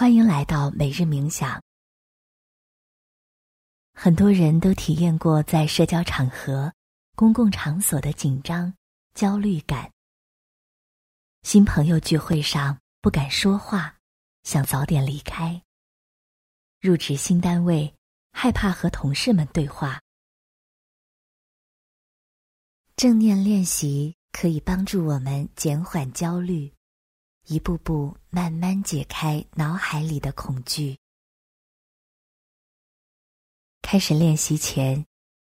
欢迎来到每日冥想。很多人都体验过在社交场合、公共场所的紧张、焦虑感。新朋友聚会上不敢说话，想早点离开。入职新单位，害怕和同事们对话。正念练习可以帮助我们减缓焦虑。一步步慢慢解开脑海里的恐惧。开始练习前，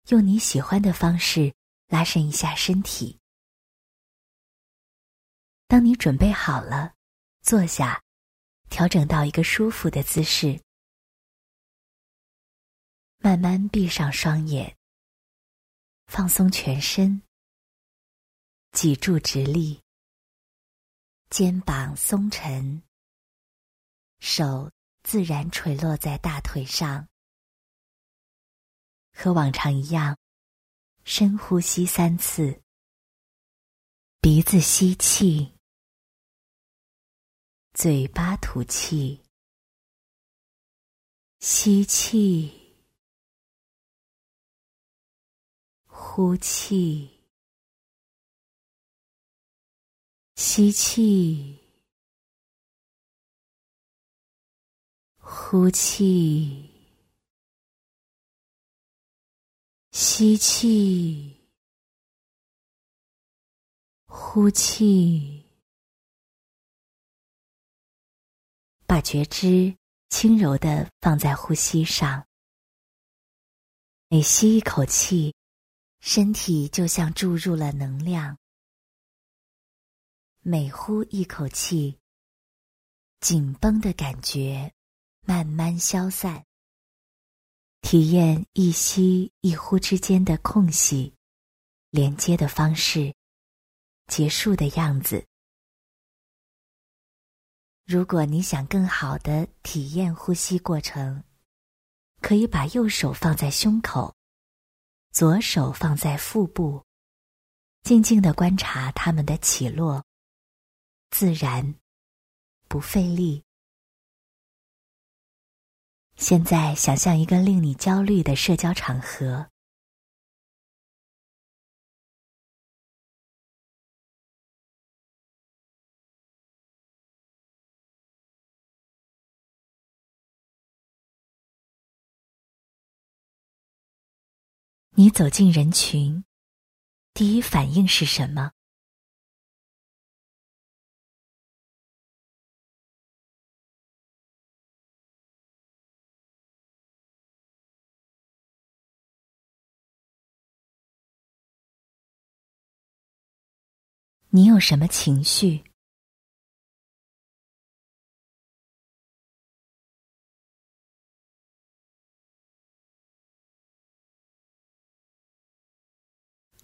用你喜欢的方式拉伸一下身体。当你准备好了，坐下，调整到一个舒服的姿势，慢慢闭上双眼，放松全身，脊柱直立。肩膀松沉，手自然垂落在大腿上。和往常一样，深呼吸三次。鼻子吸气，嘴巴吐气。吸气，呼气。吸气，呼气，吸气，呼气，把觉知轻柔的放在呼吸上。每吸一口气，身体就像注入了能量。每呼一口气，紧绷的感觉慢慢消散。体验一吸一呼之间的空隙，连接的方式，结束的样子。如果你想更好的体验呼吸过程，可以把右手放在胸口，左手放在腹部，静静的观察它们的起落。自然，不费力。现在想象一个令你焦虑的社交场合，你走进人群，第一反应是什么？你有什么情绪？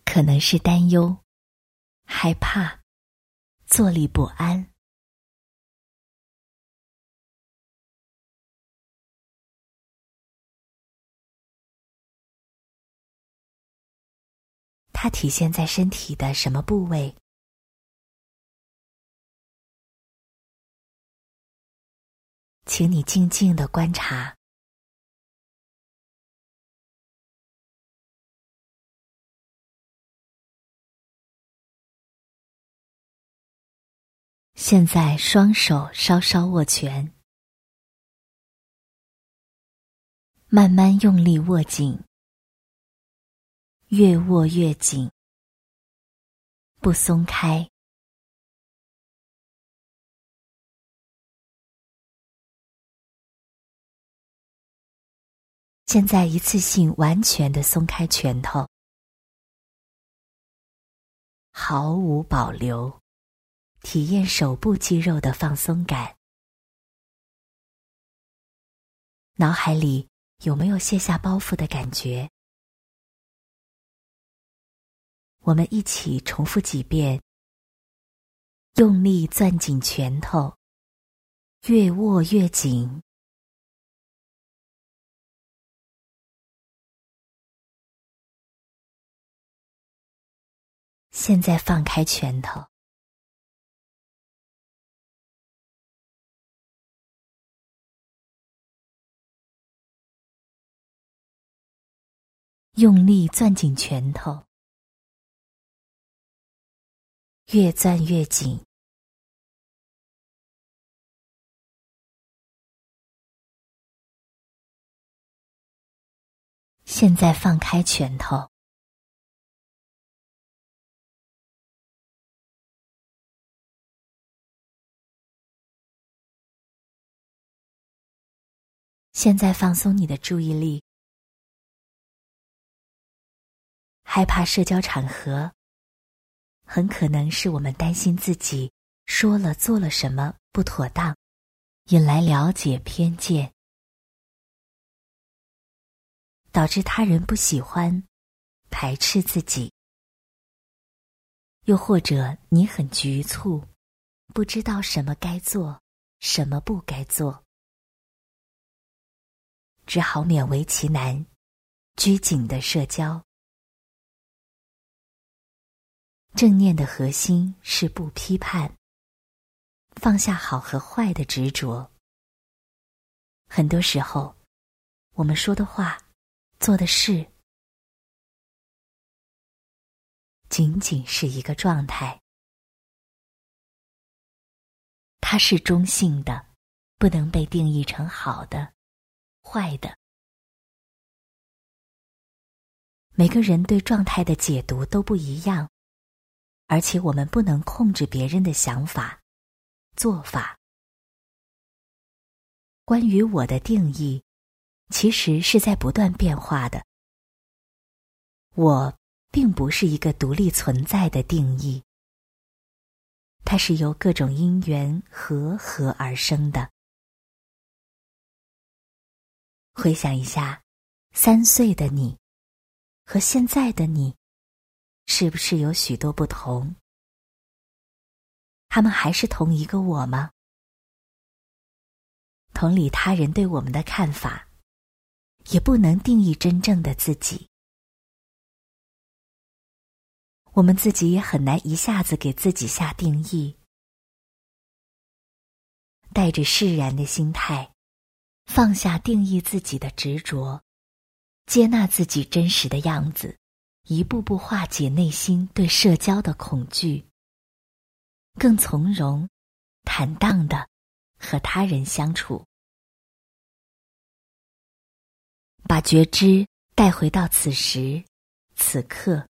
可能是担忧、害怕、坐立不安。它体现在身体的什么部位？请你静静的观察。现在双手稍稍握拳，慢慢用力握紧，越握越紧，不松开。现在一次性完全的松开拳头，毫无保留，体验手部肌肉的放松感。脑海里有没有卸下包袱的感觉？我们一起重复几遍，用力攥紧拳头，越握越紧。现在放开拳头。用力攥紧拳头。越攥越紧。现在放开拳头。现在放松你的注意力。害怕社交场合，很可能是我们担心自己说了做了什么不妥当，引来了解偏见，导致他人不喜欢、排斥自己。又或者你很局促，不知道什么该做，什么不该做。只好勉为其难，拘谨的社交。正念的核心是不批判，放下好和坏的执着。很多时候，我们说的话、做的事，仅仅是一个状态，它是中性的，不能被定义成好的。坏的，每个人对状态的解读都不一样，而且我们不能控制别人的想法、做法。关于我的定义，其实是在不断变化的。我并不是一个独立存在的定义，它是由各种因缘和合而生的。回想一下，三岁的你和现在的你，是不是有许多不同？他们还是同一个我吗？同理，他人对我们的看法，也不能定义真正的自己。我们自己也很难一下子给自己下定义，带着释然的心态。放下定义自己的执着，接纳自己真实的样子，一步步化解内心对社交的恐惧，更从容、坦荡的和他人相处，把觉知带回到此时此刻，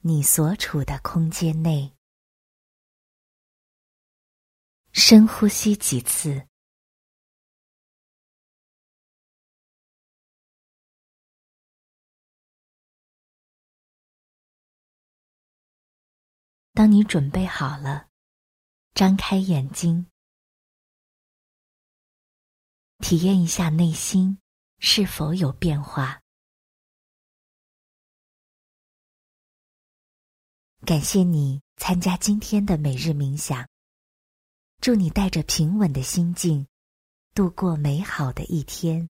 你所处的空间内。深呼吸几次。当你准备好了，张开眼睛，体验一下内心是否有变化。感谢你参加今天的每日冥想。祝你带着平稳的心境，度过美好的一天。